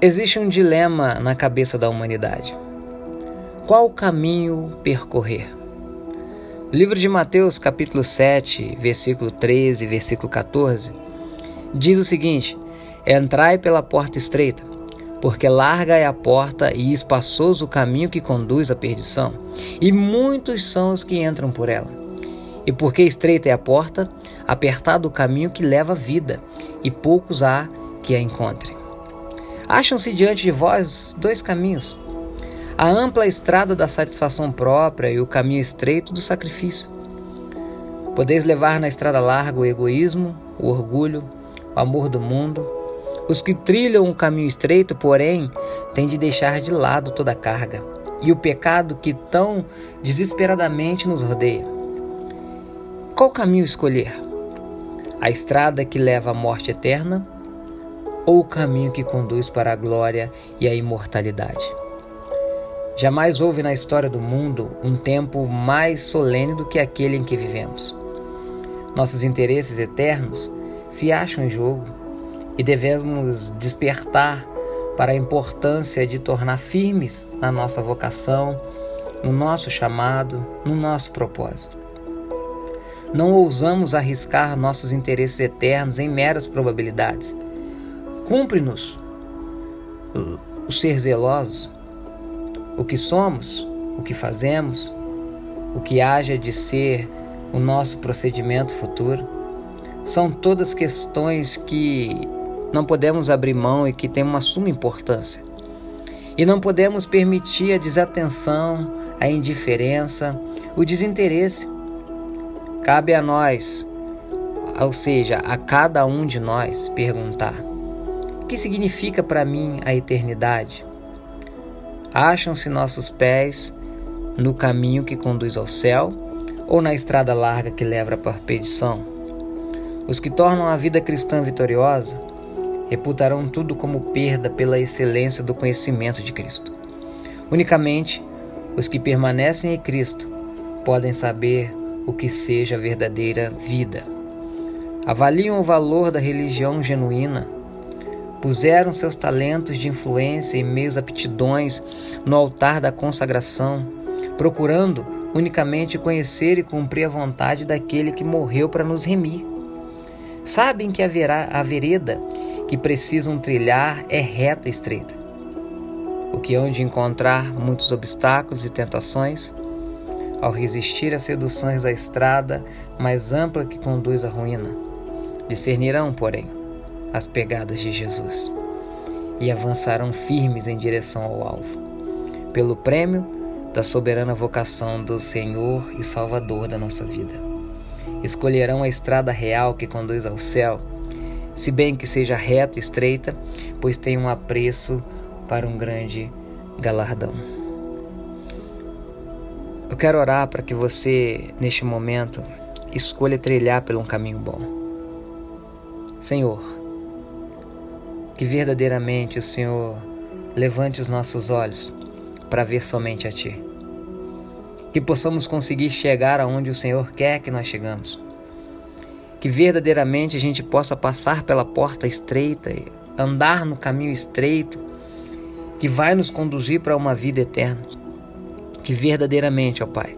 Existe um dilema na cabeça da humanidade. Qual caminho percorrer? O livro de Mateus, capítulo 7, versículo 13 e versículo 14, diz o seguinte: Entrai pela porta estreita, porque larga é a porta e espaçoso o caminho que conduz à perdição, e muitos são os que entram por ela. E porque estreita é a porta, apertado o caminho que leva à vida, e poucos há que a encontrem. Acham-se diante de vós dois caminhos: a ampla estrada da satisfação própria e o caminho estreito do sacrifício. Podeis levar na estrada larga o egoísmo, o orgulho, o amor do mundo. Os que trilham o caminho estreito, porém, têm de deixar de lado toda a carga e o pecado que tão desesperadamente nos rodeia. Qual caminho escolher? A estrada que leva à morte eterna ou o caminho que conduz para a glória e a imortalidade. Jamais houve na história do mundo um tempo mais solene do que aquele em que vivemos. Nossos interesses eternos se acham em jogo e devemos despertar para a importância de tornar firmes na nossa vocação, no nosso chamado, no nosso propósito. Não ousamos arriscar nossos interesses eternos em meras probabilidades Cumpre-nos o ser zelosos, o que somos, o que fazemos, o que haja de ser o nosso procedimento futuro. São todas questões que não podemos abrir mão e que têm uma suma importância. E não podemos permitir a desatenção, a indiferença, o desinteresse. Cabe a nós, ou seja, a cada um de nós, perguntar: que significa para mim a eternidade? Acham-se nossos pés no caminho que conduz ao céu ou na estrada larga que leva para a perdição? Os que tornam a vida cristã vitoriosa reputarão tudo como perda pela excelência do conhecimento de Cristo. Unicamente os que permanecem em Cristo podem saber o que seja a verdadeira vida. Avaliam o valor da religião genuína Puseram seus talentos de influência e meios aptidões no altar da consagração, procurando unicamente conhecer e cumprir a vontade daquele que morreu para nos remir. Sabem que haverá a vereda que precisam trilhar é reta e estreita, o que hão de encontrar muitos obstáculos e tentações ao resistir às seduções da estrada mais ampla que conduz à ruína. Discernirão, porém, as pegadas de Jesus e avançarão firmes em direção ao alvo, pelo prêmio da soberana vocação do Senhor e Salvador da nossa vida. Escolherão a estrada real que conduz ao céu, se bem que seja reta e estreita, pois tem um apreço para um grande galardão. Eu quero orar para que você, neste momento, escolha trilhar por um caminho bom. Senhor, que verdadeiramente o Senhor levante os nossos olhos para ver somente a Ti. Que possamos conseguir chegar aonde o Senhor quer que nós chegamos. Que verdadeiramente a gente possa passar pela porta estreita, andar no caminho estreito que vai nos conduzir para uma vida eterna. Que verdadeiramente, ó Pai,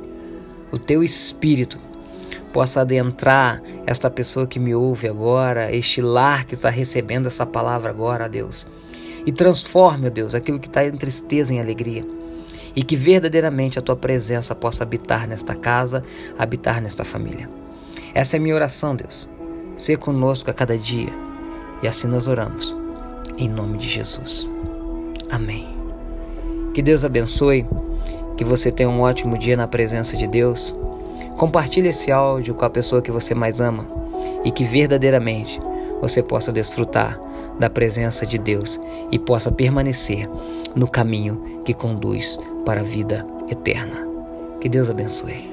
o Teu Espírito possa adentrar esta pessoa que me ouve agora, este lar que está recebendo essa palavra agora, Deus. E transforme, ó Deus, aquilo que está em tristeza em alegria. E que verdadeiramente a tua presença possa habitar nesta casa, habitar nesta família. Essa é a minha oração, Deus. Ser conosco a cada dia. E assim nós oramos. Em nome de Jesus. Amém. Que Deus abençoe. Que você tenha um ótimo dia na presença de Deus Compartilhe esse áudio com a pessoa que você mais ama e que verdadeiramente você possa desfrutar da presença de Deus e possa permanecer no caminho que conduz para a vida eterna. Que Deus abençoe.